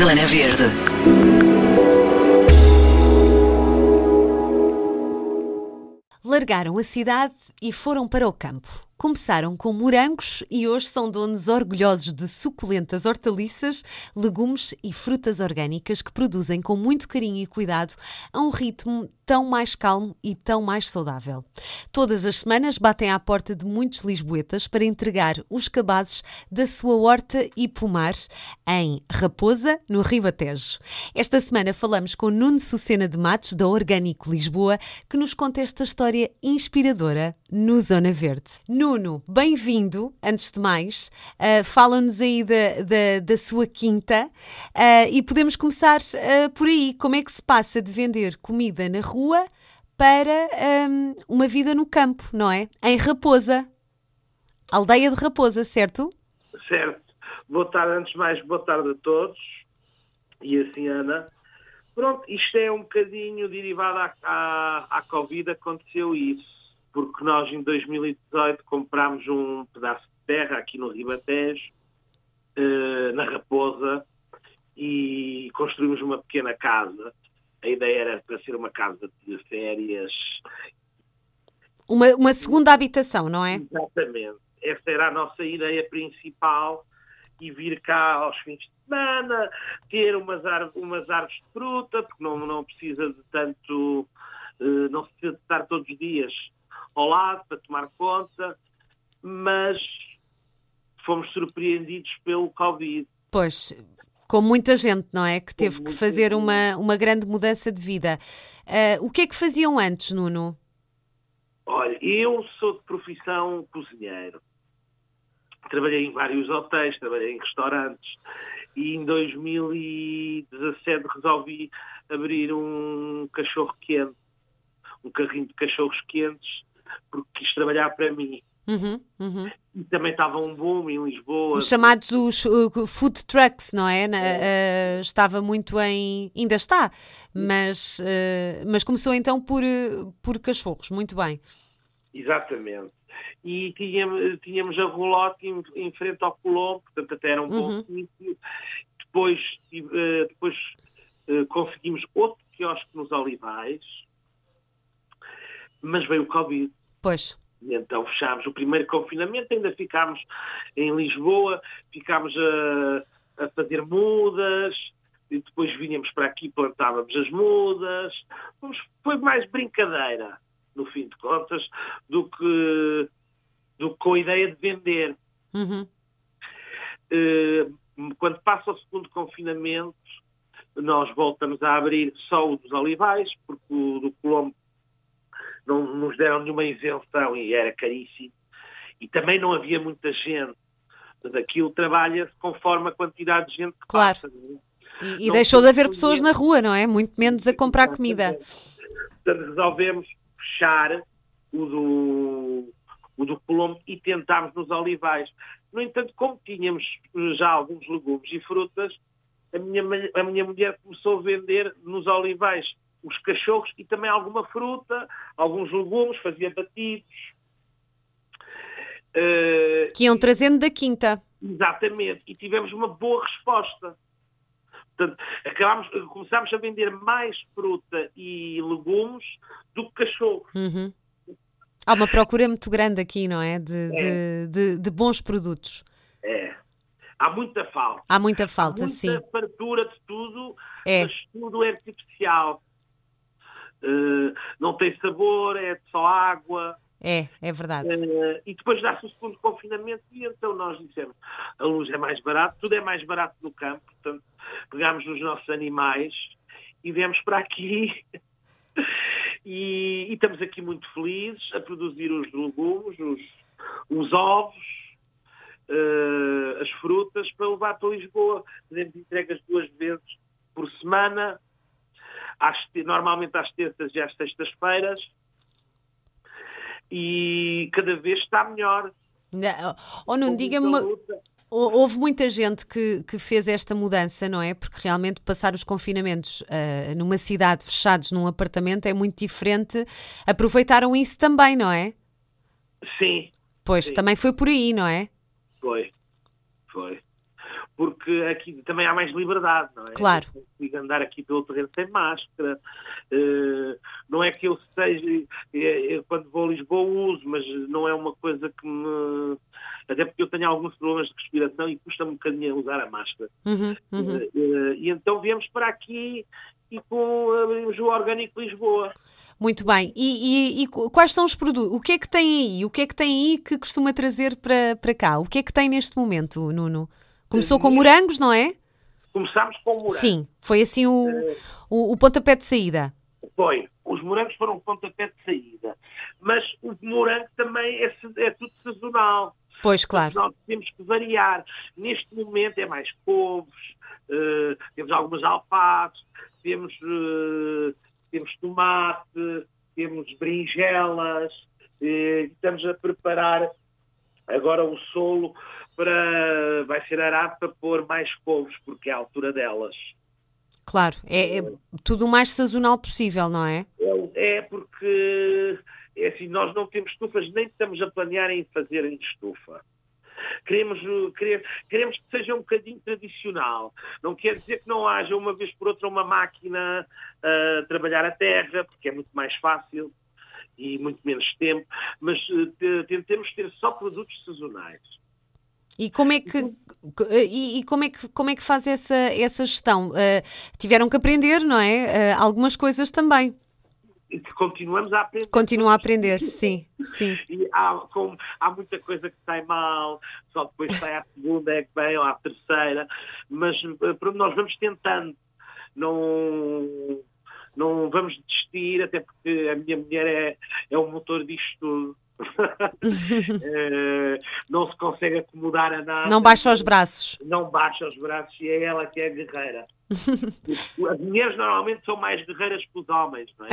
Zona Verde. Largaram a cidade e foram para o campo. Começaram com morangos e hoje são donos orgulhosos de suculentas hortaliças, legumes e frutas orgânicas que produzem com muito carinho e cuidado a um ritmo tão mais calmo e tão mais saudável. Todas as semanas batem à porta de muitos lisboetas para entregar os cabazes da sua horta e pomar em Raposa, no Ribatejo. Esta semana falamos com Nuno Sucena de Matos, da Orgânico Lisboa, que nos conta esta história inspiradora no Zona Verde. Nuno, bem-vindo, antes de mais. Uh, Fala-nos aí da, da, da, sua quinta uh, e podemos começar uh, por aí. Como é que se passa de vender comida na rua? Rua para um, uma vida no campo, não é? Em Raposa. Aldeia de Raposa, certo? Certo. Boa tarde, antes de mais, boa tarde a todos. E assim, Ana. Pronto, isto é um bocadinho derivado à, à, à Covid, aconteceu isso. Porque nós, em 2018, comprámos um pedaço de terra aqui no Ribatejo, eh, na Raposa, e construímos uma pequena casa a ideia era para ser uma casa de férias. Uma, uma segunda habitação, não é? Exatamente. Essa era a nossa ideia principal e vir cá aos fins de semana, ter umas, umas árvores de fruta, porque não, não precisa de tanto, uh, não se precisa de estar todos os dias ao lado para tomar conta, mas fomos surpreendidos pelo Covid. Pois, com muita gente, não é? Que teve que fazer uma, uma grande mudança de vida. Uh, o que é que faziam antes, Nuno? Olha, eu sou de profissão cozinheiro. Trabalhei em vários hotéis, trabalhei em restaurantes e em 2017 resolvi abrir um cachorro quente, um carrinho de cachorros quentes, porque quis trabalhar para mim. Uhum, uhum. E também estava um boom em Lisboa. Os chamados os, uh, food trucks, não é? é. Uh, estava muito em. ainda está, mas, uh, mas começou então por, uh, por cachorros, muito bem. Exatamente. E tínhamos, tínhamos a rolote em, em, frente ao Colombo, portanto até era um bom uhum. sítio. Depois, uh, depois conseguimos outro quiosque nos Olivais, mas veio o Covid. Pois. E então fechámos o primeiro confinamento, ainda ficámos em Lisboa, ficámos a, a fazer mudas, e depois vinhamos para aqui plantávamos as mudas. Foi mais brincadeira, no fim de contas, do que, do que com a ideia de vender. Uhum. Uh, quando passa o segundo confinamento, nós voltamos a abrir só o dos olivais, porque o do Colombo não nos deram nenhuma isenção e era caríssimo. E também não havia muita gente. Mas aquilo trabalha-se conforme a quantidade de gente que claro. passa. É? E, e deixou de haver pessoas na rua, não é? Muito menos a comprar comida. Portanto, resolvemos fechar o do, o do Colombo e tentámos nos olivais. No entanto, como tínhamos já alguns legumes e frutas, a minha, a minha mulher começou a vender nos olivais os cachorros e também alguma fruta, alguns legumes, fazia batidos. Uh, que iam trazendo da quinta. Exatamente, e tivemos uma boa resposta. Portanto, acabámos, começámos a vender mais fruta e legumes do que cachorro. Uhum. Há uma procura muito grande aqui, não é? De, é. de, de, de bons produtos. É. Há muita falta. Há muita falta, Há muita sim. fartura de tudo, é. mas tudo é artificial. Uh, não tem sabor, é só água. É, é verdade. Uh, e depois dá-se o segundo confinamento e então nós dissemos, a luz é mais barata, tudo é mais barato no campo, portanto pegámos os nossos animais e viemos para aqui e, e, estamos aqui muito felizes a produzir os legumes, os, os ovos, uh, as frutas para levar para Lisboa. Fazemos entregas duas vezes por semana às, normalmente às terças e às sextas-feiras, e cada vez está melhor. Não, ou não, diga-me. Houve muita gente que, que fez esta mudança, não é? Porque realmente passar os confinamentos uh, numa cidade fechados num apartamento é muito diferente. Aproveitaram isso também, não é? Sim. Pois, sim. também foi por aí, não é? Foi, foi. Porque aqui também há mais liberdade, não é? Claro. Eu consigo andar aqui pelo terreno sem máscara. Uh, não é que eu seja, é, é, quando vou a Lisboa uso, mas não é uma coisa que me. Até porque eu tenho alguns problemas de respiração e custa-me um bocadinho a usar a máscara. Uhum, uhum. Uh, e então viemos para aqui e com abrimos o Orgânico Lisboa. Muito bem. E, e, e, quais são os produtos? O que é que tem aí? O que é que tem aí que costuma trazer para, para cá? O que é que tem neste momento, Nuno? Começou com morangos, não é? Começámos com morangos. Sim, foi assim o, uh, o, o, pontapé de saída. Foi. Os morangos foram o pontapé de saída. Mas o morango também é, é tudo sazonal. Pois, claro. Nós temos que variar. Neste momento é mais couves, uh, temos algumas alfaces, temos... Uh, temos tomate, temos berinjelas, estamos a preparar agora o solo para vai ser arado para pôr mais couves, porque é a altura delas. Claro, é, é tudo o mais sazonal possível, não é? É, é porque é assim, nós não temos estufas, nem estamos a planear em fazer em estufa. Queremos, queremos, queremos que seja um bocadinho tradicional. Não quer dizer que não haja uma vez por outra uma máquina a trabalhar a terra, porque é muito mais fácil e muito menos tempo, mas uh, tentemos ter só produtos sazonais. E como é que e, como é que como é que faz essa essa gestão? Uh, tiveram que aprender, não é? Uh, algumas coisas também continuamos a aprender. Continua a aprender, sim, sim. E há, como, há muita coisa que sai mal, só depois sai à segunda é que vem, ou à terceira, mas eh, nós vamos tentando, não, não vamos desistir, até porque a minha mulher é, é o motor disto tudo. Eh, não se consegue acomodar a nada. Não baixa os braços. Não baixa os braços e é ela que é guerreira. As mulheres normalmente são mais guerreiras que os homens, não é?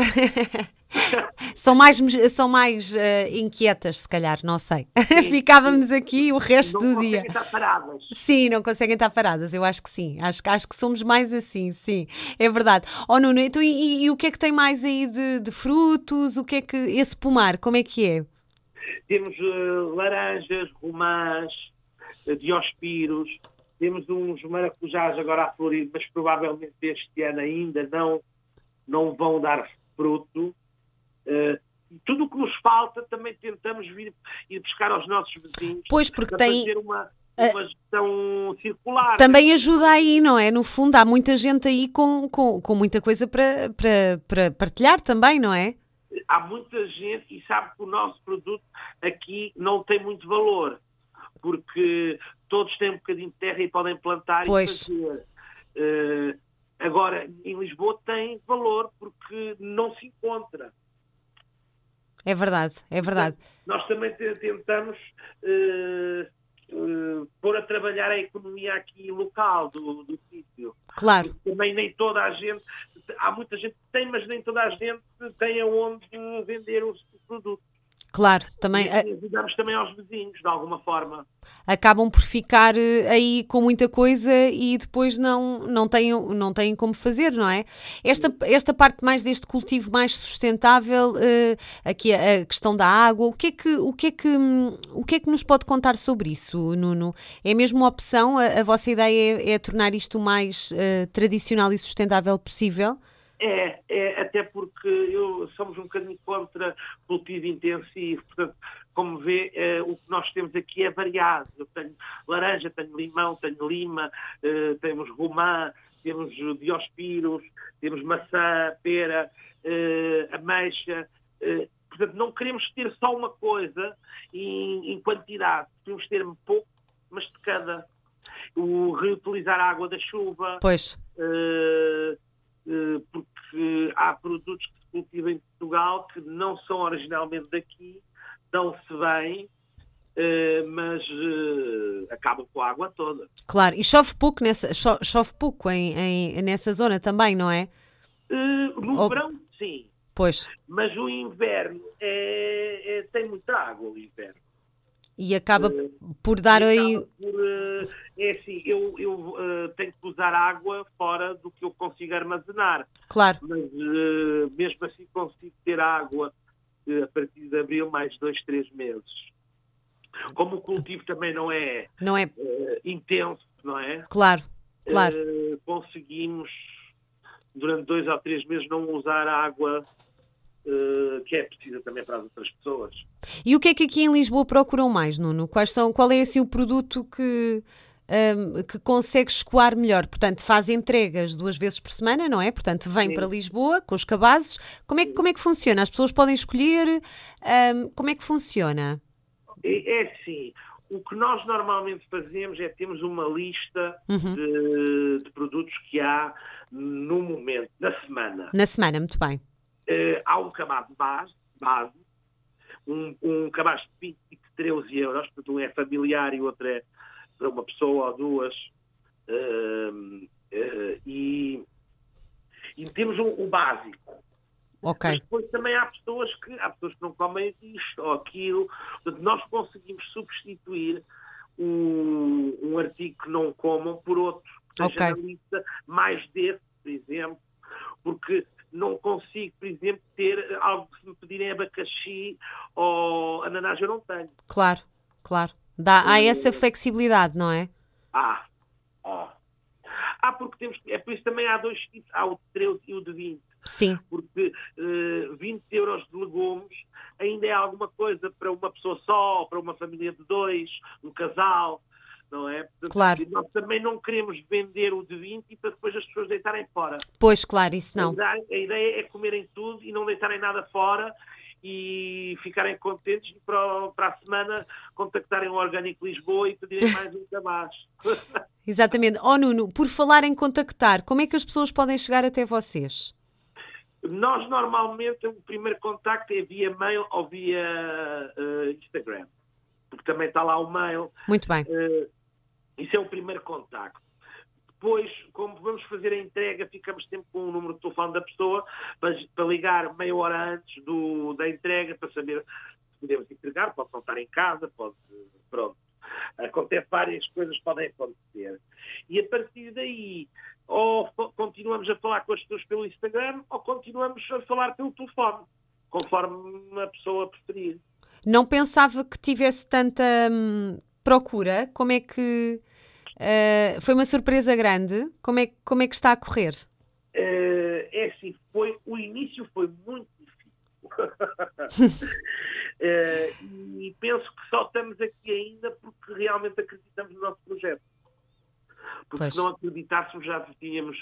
são mais, são mais uh, inquietas, se calhar, não sei. Sim, Ficávamos sim. aqui o resto não do dia. Não conseguem estar paradas. Sim, não conseguem estar paradas, eu acho que sim. Acho, acho que somos mais assim, sim. É verdade. Oh, Nuno, então, e, e o que é que tem mais aí de, de, frutos? O que é que. Esse pomar, como é que é? Temos uh, laranjas, romãs, uh, diospiros temos uns maracujás agora a florir, mas provavelmente este ano ainda não, não vão dar fruto. Uh, tudo o que nos falta também tentamos vir ir buscar aos nossos vizinhos. Pois, porque tem. Fazer uma, uma gestão circular. Também ajuda aí, não é? No fundo, há muita gente aí com, com, com muita coisa para, para, para partilhar também, não é? Há muita gente e sabe que o nosso produto aqui não tem muito valor porque todos têm um bocadinho de terra e podem plantar pois. e fazer. Uh, agora, em Lisboa tem valor porque não se encontra. É verdade, é verdade. Nós também tentamos uh, uh, pôr a trabalhar a economia aqui local do, do sítio. Claro. Porque também nem toda a gente, há muita gente que tem, mas nem toda a gente tem aonde vender os produtos. Claro, também. E ajudamos também aos vizinhos, de alguma forma. Acabam por ficar eh, aí com muita coisa e depois não, não, têm, não têm como fazer, não é? Esta, esta parte mais deste cultivo mais sustentável, uh, aqui a, a, questão da água, o que, é que, o, que é que, o que é que nos pode contar sobre isso, Nuno? É mesmo uma opção? A, a vossa ideia é, é, tornar isto o mais uh, tradicional e sustentável possível? É, é, até porque eu, somos um bocadinho contra cultivo intensivo, portanto, como vê, é, o que nós temos aqui é variado. Eu tenho laranja, tenho limão, tenho lima, é, temos romã, temos diospiros, temos maçã, pera, é, ameixa. portanto, não queremos ter só uma coisa em, em quantidade, queremos ter pouco, mas de cada. O reutilizar a água da chuva. Pois. Eh, porque há produtos que se cultivam em Portugal que não são originalmente daqui, dão-se bem, Uh, mas uh, acabam com a água toda. Claro, e chove pouco, nessa, cho chove pouco em, em, nessa zona também, não é? No Ou... verão, sim. Pois. Mas o inverno é, é, tem muita água, o inverno. E acaba por dar aí. Por, é assim, eu, eu uh, tenho que usar água fora do que eu consigo armazenar. Claro. Mas uh, mesmo assim consigo ter água uh, a partir de abril mais dois, três meses. Como o cultivo também não é, não é... intenso, não é? Claro, claro. conseguimos, durante dois ou três meses, não usar água que é precisa também para as outras pessoas. E o que é que aqui em Lisboa procuram mais, Nuno? Quais são, qual é assim o produto que, um, que consegue escoar melhor? Portanto, faz entregas duas vezes por semana, não é? Portanto, vem Sim. para Lisboa com os cabazes. Como é, como é que funciona? As pessoas podem escolher? Um, como é que funciona? É, é assim, o que nós normalmente fazemos é temos uma lista uhum. de, de, produtos que há no momento, na semana. Na semana, muito bem. Uh, há um cabaz base, base um, um cabaz de 20 e 13 euros, portanto um é familiar e o outro é para uma pessoa ou duas. Uh, uh, e, e temos o básico. Okay. Mas depois também há pessoas que há pessoas que não comem isto ou aquilo. Portanto, nós conseguimos substituir um, um artigo que não comam por outro que okay. lista, mais desse, por exemplo, porque não consigo, por exemplo, ter algo que se me pedirem abacaxi ou ananás, eu não tenho. Claro, claro. Dá, há essa flexibilidade, não é? Há. Ah. Ah, porque temos. É por isso também há dois tipos. Há o de 13 e o de 20. Sim. Porque uh, eh, 20 euros de legumes ainda é alguma coisa para uma pessoa só, para uma família de dois, um casal, não é? Portanto, claro. Nós também não queremos vender o de 20 para depois as pessoas deitarem fora. Pois, claro, isso não. A ideia é comerem tudo e não deitarem nada fora e ficarem contentes e para, para a semana contactarem o Orgânico Lisboa e pedirem mais um cabaz. Exatamente. Oh Nuno, por falar em contactar, como é que as pessoas podem chegar até vocês? Nós normalmente o primeiro contacto é via mail ou via uh, Instagram, porque também está lá o mail. Muito bem. Uh, isso é o primeiro contacto. Depois, como vamos fazer a entrega, ficamos sempre com o número de telefone da pessoa para, para ligar meia hora antes do, da entrega para saber se podemos entregar, pode não estar em casa, pode. Pronto. Acontece várias coisas podem acontecer. E a partir daí, ou continuamos a falar com as pessoas pelo Instagram, ou continuamos a falar pelo telefone, conforme a pessoa preferir. Não pensava que tivesse tanta hum, procura? Como é que. Uh, foi uma surpresa grande? Como é, como é que está a correr? Uh, é assim, foi, o início foi muito difícil. uh, e penso que só estamos aqui ainda porque realmente acreditamos no nosso projeto porque pois. se não acreditássemos já tínhamos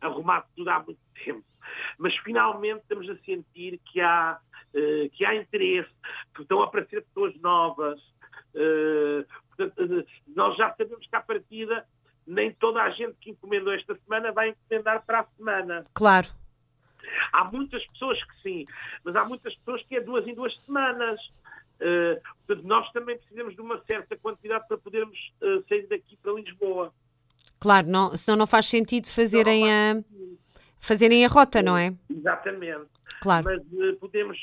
arrumado tudo há muito tempo. Mas finalmente estamos a sentir que há, que há interesse, que estão a aparecer pessoas novas. Nós já sabemos que à partida nem toda a gente que encomendou esta semana vai encomendar para a semana. Claro. Há muitas pessoas que sim, mas há muitas pessoas que é duas em duas semanas. Uh, portanto, nós também precisamos de uma certa quantidade para podermos uh, sair daqui para Lisboa. Claro, não, senão não faz sentido fazerem a, fazerem a rota, não é? Exatamente. Claro. Mas uh, podemos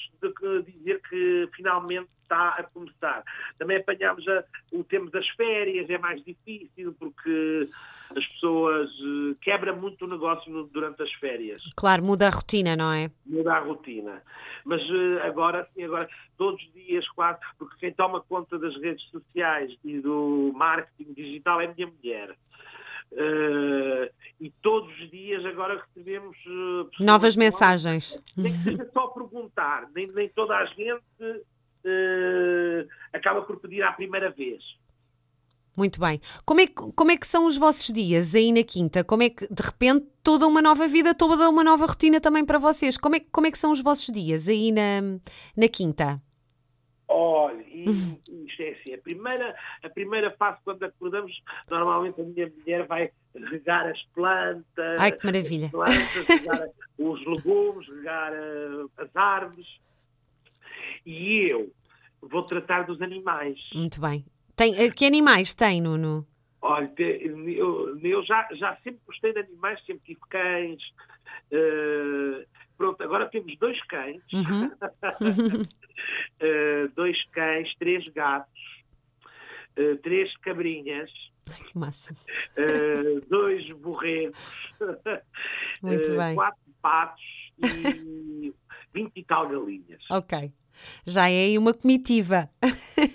dizer que finalmente está a começar. Também apanhamos a, o tempo das férias, é mais difícil porque as pessoas uh, quebra muito o negócio no, durante as férias. Claro, muda a rotina, não é? Muda a rotina. Mas uh, agora, agora, todos os dias quase, porque quem toma conta das redes sociais e do marketing digital é a minha mulher. Uh, e todos os dias agora recebemos uh, novas mensagens. Nem que seja só perguntar, nem, nem toda a gente uh, acaba por pedir à primeira vez. Muito bem. Como é, que, como é que são os vossos dias aí na Quinta? Como é que, de repente, toda uma nova vida, toda uma nova rotina também para vocês? Como é, como é que são os vossos dias aí na, na Quinta? Olha, isto é assim, a primeira, a primeira fase quando acordamos, normalmente a minha mulher vai regar as plantas. Ai, que maravilha. As plantas, regar os legumes, regar uh, as árvores. E eu vou tratar dos animais. Muito bem. Tem, eh, que animais tem, Nuno? Olha, eu, eu já, já sempre gostei de animais, sempre tive cães. Uh, pronto, agora temos dois cães. Uhum. uh, dois cães, três gatos, uh, três cabrinhas. Que máximo. dois borregos. Muito bem. Quatro patos e vinte e tal galinhas. Ok já é aí uma comitiva.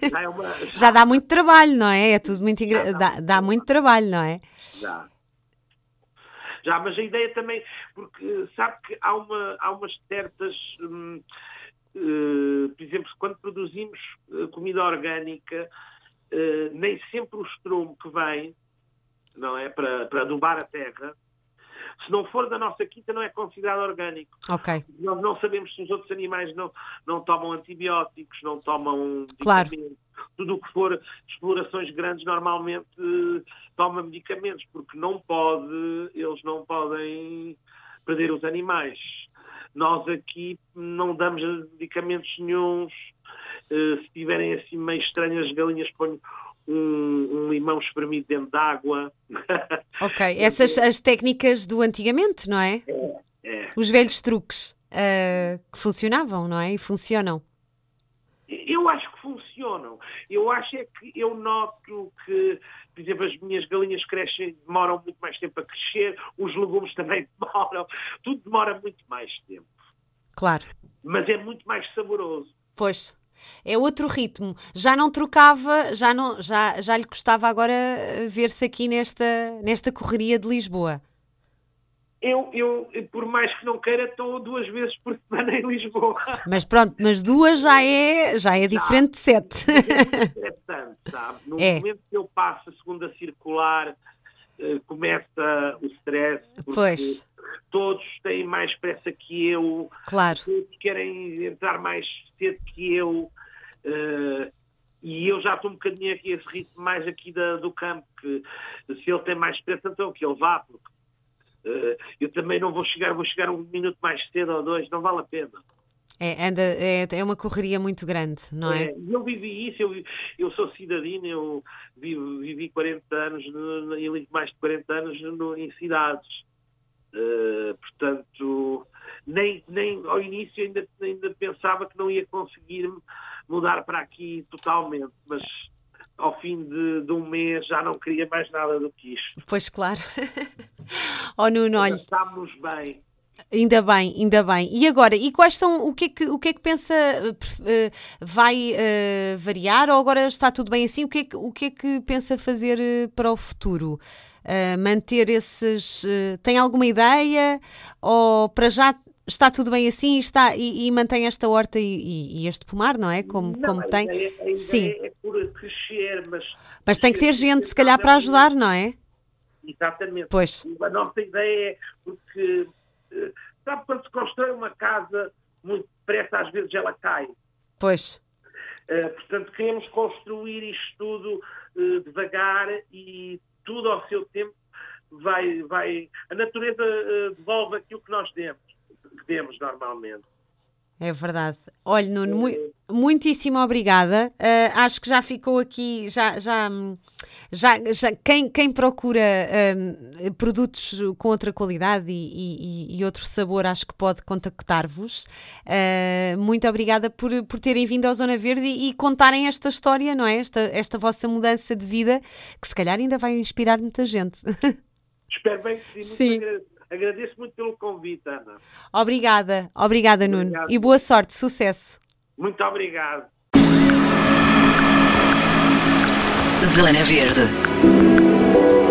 Já, é uma... já dá muito trabalho, não é? É tudo muito dá, dá, dá muito trabalho, não é? Já. Já, mas a ideia também, porque sabe que há, uma, há umas certas. Hum, uh, por exemplo, quando produzimos comida orgânica, uh, nem sempre o estromo que vem, não é? Para, para adubar a terra, se não for da nossa quinta, não é considerado orgânico. Ok. Nós não sabemos se os outros animais não, não tomam antibióticos, não tomam claro. Tudo o que for explorações grandes normalmente uh, toma medicamentos, porque não pode, eles não podem perder os animais. Nós aqui não damos medicamentos nenhums. Uh, se tiverem assim meio estranhas galinhas, ponho um, um limão espremido dentro d'água. Ok, essas as técnicas do antigamente, não é? É. é. Os velhos truques uh, que funcionavam, não é? E funcionam. Eu acho que funcionam. Eu acho é que eu noto que, por exemplo, as minhas galinhas crescem, demoram muito mais tempo a crescer, os legumes também demoram, tudo demora muito mais tempo. Claro. Mas é muito mais saboroso. Pois. É outro ritmo. Já não trocava, já, não, já, já lhe custava agora ver-se aqui nesta, nesta correria de Lisboa. Eu, eu, por mais que não queira, estou duas vezes por semana em Lisboa. Mas pronto, mas duas já é, já é diferente de sete. É tanto, sabe? No é. momento que eu passo a segunda circular, uh, começa o stress. Pois. Todos têm mais pressa que eu. Claro. Todos querem entrar mais cedo que eu. Uh, e eu já estou um bocadinho aqui esse ritmo mais aqui da, do campo, que se ele tem mais pressa, então que ele vá, porque eu também não vou chegar, vou chegar um minuto mais cedo ou dois, não vale a pena. É, anda, é, é uma correria muito grande, não é? é eu vivi isso, eu, eu sou cidadino, eu vivi, vivi 40 anos, e mais de 40 anos no, em cidades. Uh, portanto, nem, nem ao início ainda, ainda pensava que não ia conseguir mudar para aqui totalmente, mas ao fim de, de, um mês já não queria mais nada do que isto. Pois claro. oh Nuno, olha. Estamos bem. Ainda bem, ainda bem. E agora, e quais são, o que é que, o que, é que pensa, uh, vai uh, variar ou agora está tudo bem assim? O que é que, o que, é que pensa fazer uh, para o futuro? manter esses. tem alguma ideia? Ou para já está tudo bem assim está, e, e mantém esta horta e, e, este pomar, não é? Como, não, como tem. Ideia Sim. é por crescer, mas. Mas tem que ter gente, se calhar, para ajudar, não é? Exatamente. Pois. A nossa ideia é porque. Eh, sabe quando se constrói uma casa muito depressa, às vezes ela cai. Pois. Uh, portanto, queremos construir isto tudo uh, devagar e tudo ao seu tempo vai. vai a natureza uh, devolve aquilo que nós demos que demos normalmente. É verdade. Olha, Nuno, mu muitíssimo obrigada. Uh, acho que já ficou aqui, já, já, já, já quem, quem procura uh, produtos com outra qualidade e, e, e, outro sabor, acho que pode contactar-vos. Uh, muito obrigada por, por terem vindo à Zona Verde e, e, contarem esta história, não é? Esta, esta vossa mudança de vida, que se calhar ainda vai inspirar muita gente. Espero bem que sim. sim. Agradeço muito pelo convite, Ana. Obrigada, obrigada, Nuno. Obrigado. E boa sorte, sucesso. Muito obrigado. Zona Verde.